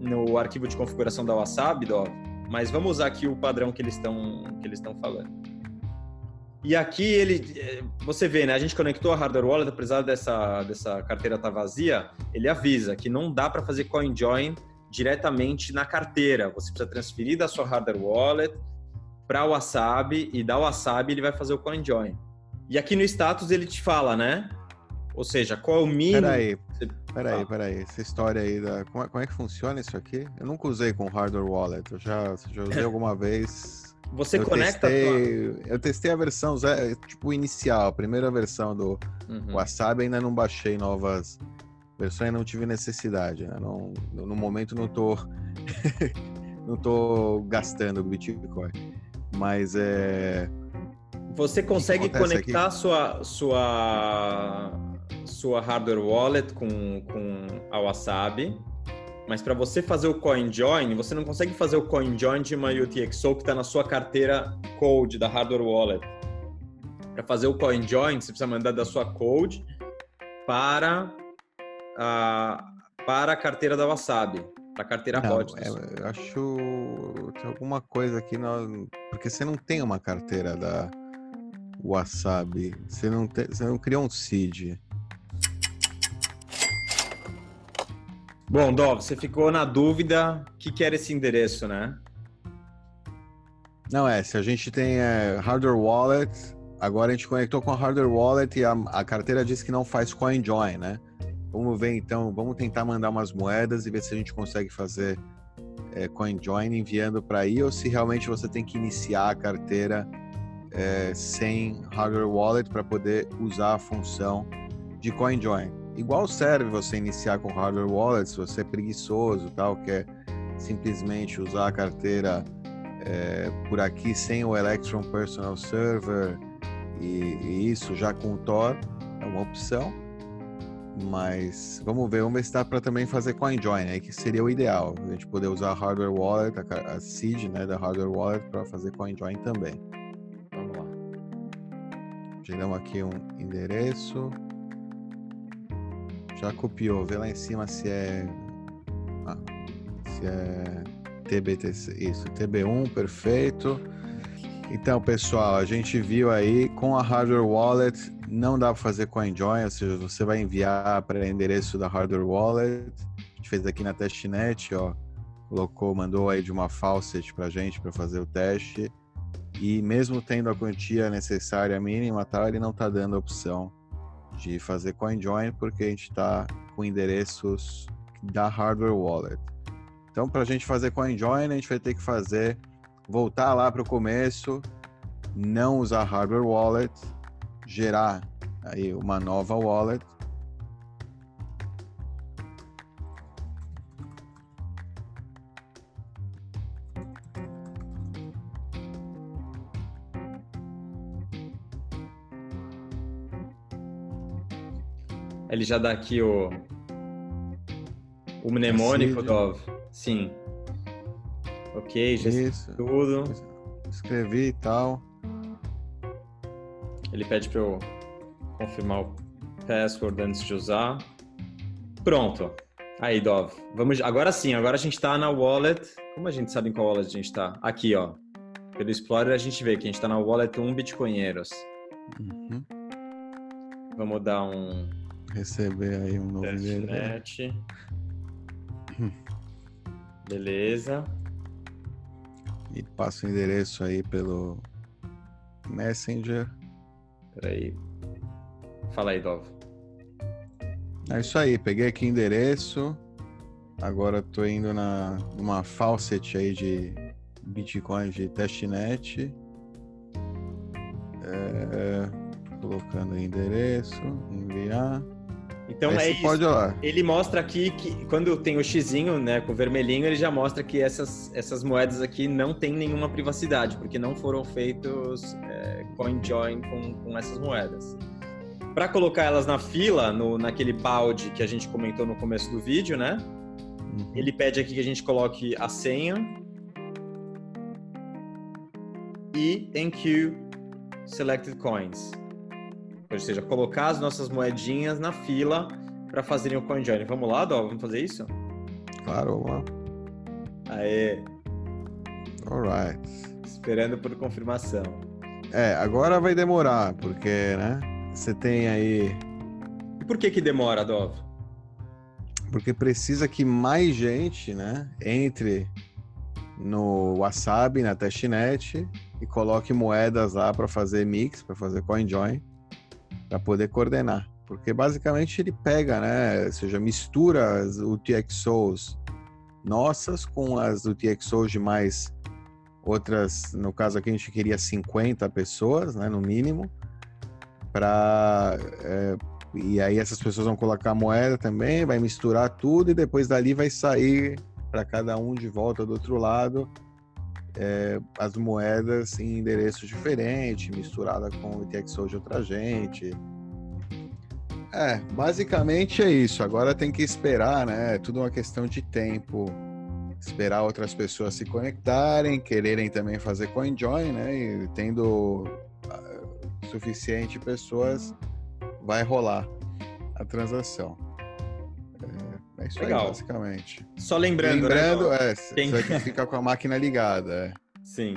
[SPEAKER 2] no arquivo de configuração da Wasabi, Dó, mas vamos usar aqui o padrão que eles estão que eles estão falando. E aqui ele, eh, você vê, né? A gente conectou a hardware wallet, apesar dessa dessa carteira tá vazia, ele avisa que não dá para fazer coin join diretamente na carteira. Você precisa transferir da sua hardware wallet para o Wasabi e da Wasabi ele vai fazer o coin join. E aqui no status ele te fala, né? Ou seja, qual é o mínimo?
[SPEAKER 1] Peraí, peraí, peraí. Essa história aí da. Como é, como é, que funciona isso aqui? Eu nunca usei com hardware wallet. Eu já, já usei alguma vez.
[SPEAKER 2] Você
[SPEAKER 1] eu
[SPEAKER 2] conecta
[SPEAKER 1] testei, tua... Eu testei a versão tipo inicial, a primeira versão do uhum. Wasabi, ainda não baixei novas versões, não tive necessidade. Né? Não, no momento não tô. não tô gastando Bitcoin. Mas é.
[SPEAKER 2] Você consegue conectar sua, sua sua hardware wallet com, com a Wasabi, mas para você fazer o CoinJoin, você não consegue fazer o CoinJoin de uma UTXO que está na sua carteira Code da hardware wallet. Para fazer o CoinJoin, você precisa mandar da sua Code para a, para a carteira da Wasabi, para a carteira não,
[SPEAKER 1] É, eu acho tem alguma coisa aqui, no, porque você não tem uma carteira da Wasabi, você não, tem, você não criou um seed.
[SPEAKER 2] Bom, Dov, você ficou na dúvida o que, que era esse endereço, né?
[SPEAKER 1] Não, é, se a gente tem é, hardware wallet, agora a gente conectou com a hardware wallet e a, a carteira diz que não faz coin join, né? Vamos ver então, vamos tentar mandar umas moedas e ver se a gente consegue fazer é, coin join enviando para aí ou se realmente você tem que iniciar a carteira é, sem hardware wallet para poder usar a função de coin join. Igual serve você iniciar com hardware wallet, se você é preguiçoso tal, quer simplesmente usar a carteira é, por aqui sem o Electron Personal Server e, e, isso já com o Tor é uma opção. Mas vamos ver, vamos ver se dá para também fazer CoinJoin, aí que seria o ideal. A gente poder usar a hardware wallet, a, a seed né, da hardware wallet para fazer CoinJoin também.
[SPEAKER 2] Vamos lá.
[SPEAKER 1] Geramos aqui um endereço. Já copiou, vê lá em cima se é. Ah, se é TBTC. Isso, TB1, perfeito. Então, pessoal, a gente viu aí com a hardware wallet não dá para fazer CoinJoin, ou seja, você vai enviar para endereço da hardware wallet. A gente fez aqui na testnet, ó, colocou, mandou aí de uma faucet para gente para fazer o teste. E mesmo tendo a quantia necessária mínima, tal, ele não está dando a opção de fazer CoinJoin porque a gente está com endereços da hardware wallet. Então, para a gente fazer CoinJoin, a gente vai ter que fazer voltar lá para o começo, não usar hardware wallet, gerar aí uma nova wallet.
[SPEAKER 2] Ele já dá aqui o o mnemônico, Dov. Sim. Ok, já
[SPEAKER 1] Isso.
[SPEAKER 2] tudo.
[SPEAKER 1] Escrevi e tal.
[SPEAKER 2] Ele pede para eu confirmar o password antes de usar. Pronto. Aí, Dov. Vamos, agora sim, agora a gente está na wallet. Como a gente sabe em qual wallet a gente está? Aqui, ó. Pelo Explorer a gente vê que a gente está na wallet 1 Bitcoinheiros.
[SPEAKER 1] Uhum.
[SPEAKER 2] Vamos dar um
[SPEAKER 1] Receber aí um novo endereço.
[SPEAKER 2] testnet. Beleza.
[SPEAKER 1] E passa o endereço aí pelo Messenger.
[SPEAKER 2] Peraí. Fala aí, Dov.
[SPEAKER 1] É isso aí, peguei aqui endereço. Agora tô indo na numa faucet aí de Bitcoin de testnet. É, colocando endereço, enviar.
[SPEAKER 2] Então
[SPEAKER 1] Aí
[SPEAKER 2] é isso.
[SPEAKER 1] pode olhar.
[SPEAKER 2] Ele mostra aqui que quando tem o xizinho, né, com o vermelhinho, ele já mostra que essas, essas moedas aqui não tem nenhuma privacidade, porque não foram feitos é, CoinJoin com, com essas moedas. Para colocar elas na fila, no, naquele balde que a gente comentou no começo do vídeo, né?
[SPEAKER 1] Uhum.
[SPEAKER 2] Ele pede aqui que a gente coloque a senha e enqueue selected coins. Ou seja, colocar as nossas moedinhas na fila para fazerem o CoinJoin. Vamos lá, Dó? Vamos fazer isso?
[SPEAKER 1] Claro, vamos lá.
[SPEAKER 2] Aê,
[SPEAKER 1] Alright.
[SPEAKER 2] esperando por confirmação.
[SPEAKER 1] É, agora vai demorar, porque, né? Você tem aí.
[SPEAKER 2] E por que que demora, Dov?
[SPEAKER 1] Porque precisa que mais gente, né? Entre no Wasabi, na testnet, e coloque moedas lá para fazer mix, para fazer CoinJoin, para poder coordenar. Porque basicamente ele pega, né? Ou seja, mistura as UTXOs nossas com as UTXOs de mais outras, no caso aqui a gente queria 50 pessoas, né, no mínimo, para e aí essas pessoas vão colocar moeda também, vai misturar tudo e depois dali vai sair para cada um de volta do outro lado é, as moedas em endereço diferente, misturada com o ITXO de outra gente. É, basicamente é isso. Agora tem que esperar, né? É tudo uma questão de tempo. Esperar outras pessoas se conectarem, quererem também fazer CoinJoin, né? E tendo ah, suficiente pessoas, vai rolar a transação. É, é isso
[SPEAKER 2] Legal.
[SPEAKER 1] aí, basicamente.
[SPEAKER 2] Só lembrando,
[SPEAKER 1] Lembrando,
[SPEAKER 2] né?
[SPEAKER 1] É,
[SPEAKER 2] Quem-
[SPEAKER 1] você vai ter que ficar com a máquina ligada, é.
[SPEAKER 2] Sim.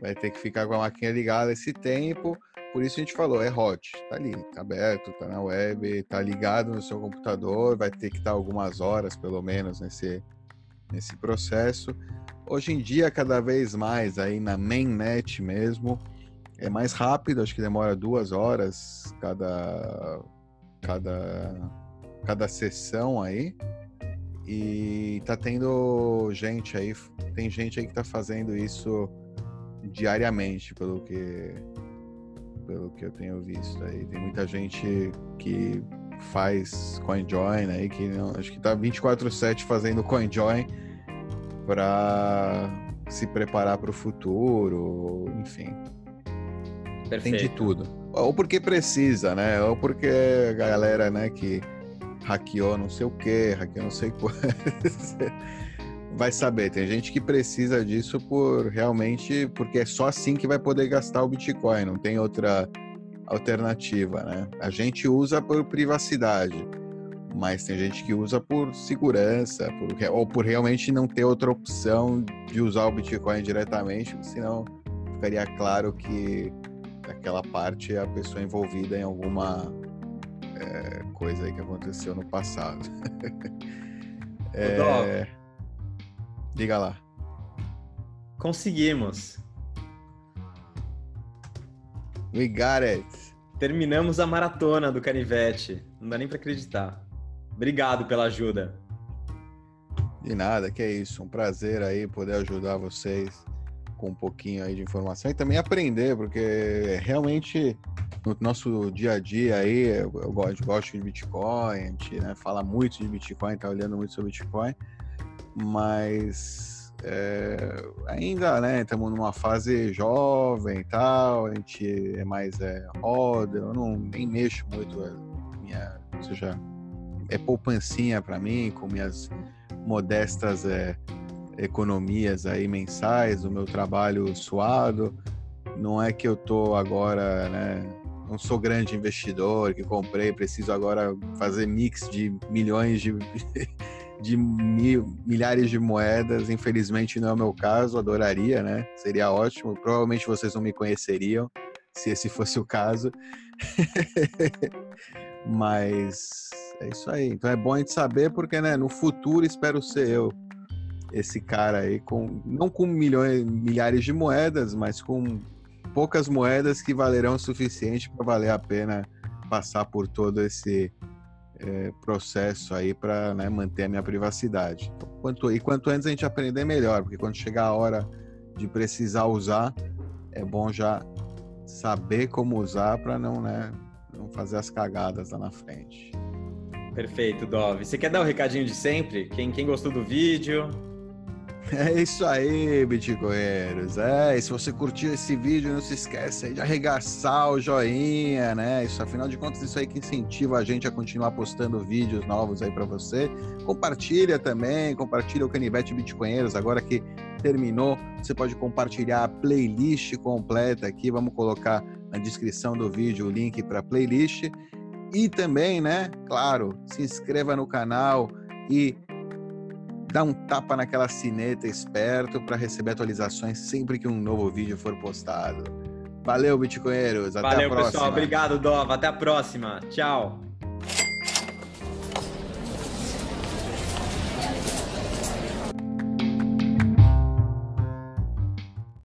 [SPEAKER 1] Vai ter que ficar com a máquina ligada esse tempo. Por isso a gente falou, é hot, tá ali, tá aberto, tá na web, tá ligado no seu computador, vai ter que estar algumas horas, pelo menos, nesse, nesse processo. Hoje em dia, cada vez mais aí na mainnet mesmo, é mais rápido, acho que demora duas horas cada, cada, cada sessão aí. E tá tendo gente aí, tem gente aí que tá fazendo isso diariamente, pelo que pelo que eu tenho visto aí. Tem muita gente que faz CoinJoin aí, que não, acho que tá 24/7 fazendo CoinJoin para se preparar para o futuro, enfim. Tem
[SPEAKER 2] Perfeito.
[SPEAKER 1] de tudo. ou porque precisa, né? Ou porque a galera, né, que hackeou não sei o que, hackeou não sei quanto. vai saber, tem gente que precisa disso por realmente, porque é só assim que vai poder gastar o Bitcoin, não tem outra alternativa, né? A gente usa por privacidade, mas tem gente que usa por segurança, por, ou por realmente não ter outra opção de usar o Bitcoin diretamente, senão ficaria claro que aquela parte é a pessoa envolvida em alguma é, coisa aí que aconteceu no passado.
[SPEAKER 2] é...
[SPEAKER 1] Diga lá.
[SPEAKER 2] Conseguimos.
[SPEAKER 1] We got it.
[SPEAKER 2] Terminamos a maratona do Canivete. Não dá nem para acreditar. Obrigado pela ajuda.
[SPEAKER 1] De nada, que é isso. Um prazer aí poder ajudar vocês com um pouquinho aí de informação e também aprender, porque realmente no nosso dia a dia aí, eu, gosto, gosto de Bitcoin, a gente né, fala muito de Bitcoin, tá olhando muito sobre Bitcoin, mas é, ainda, né, estamos numa fase jovem e tal, a gente é mais é, roda, eu não nem mexo muito, é, minha, ou seja, é poupancinha para mim, com minhas modestas é, economias aí mensais, do meu trabalho suado. Não é que eu tô agora, né? Não sou grande investidor que comprei, preciso agora fazer mix de milhões de, de mil, milhares de moedas. Infelizmente não é o meu caso, adoraria, né? Seria ótimo. Provavelmente vocês não me conheceriam se esse fosse o caso. Mas é isso aí. Então é bom a gente saber, porque né, no futuro espero ser eu esse cara aí com não com milhões, milhares de moedas, mas com poucas moedas que valerão o suficiente para valer a pena passar por todo esse é, processo aí para né, manter a minha privacidade. Quanto, e quanto antes a gente aprender, melhor, porque quando chegar a hora de precisar usar, é bom já saber como usar para não, né, não fazer as cagadas lá na frente.
[SPEAKER 2] Perfeito, Dove. Você quer dar o um recadinho de sempre? Quem, quem gostou do vídeo,
[SPEAKER 1] é isso aí, bitcoinheiros. É, e se você curtiu esse vídeo, não se esquece de arregaçar o joinha, né? Isso, afinal de contas, isso aí que incentiva a gente a continuar postando vídeos novos aí para você. Compartilha também, compartilha o Canivete Bitcoinheiros. Agora que terminou, você pode compartilhar a playlist completa aqui. Vamos colocar na descrição do vídeo o link para a playlist. E também, né? Claro, se inscreva no canal e dá um tapa naquela sineta esperto para receber atualizações sempre que um novo vídeo for postado. Valeu, Bitcoinheiros. Até
[SPEAKER 2] Valeu,
[SPEAKER 1] a próxima.
[SPEAKER 2] pessoal. Obrigado, Dova. Até a próxima. Tchau.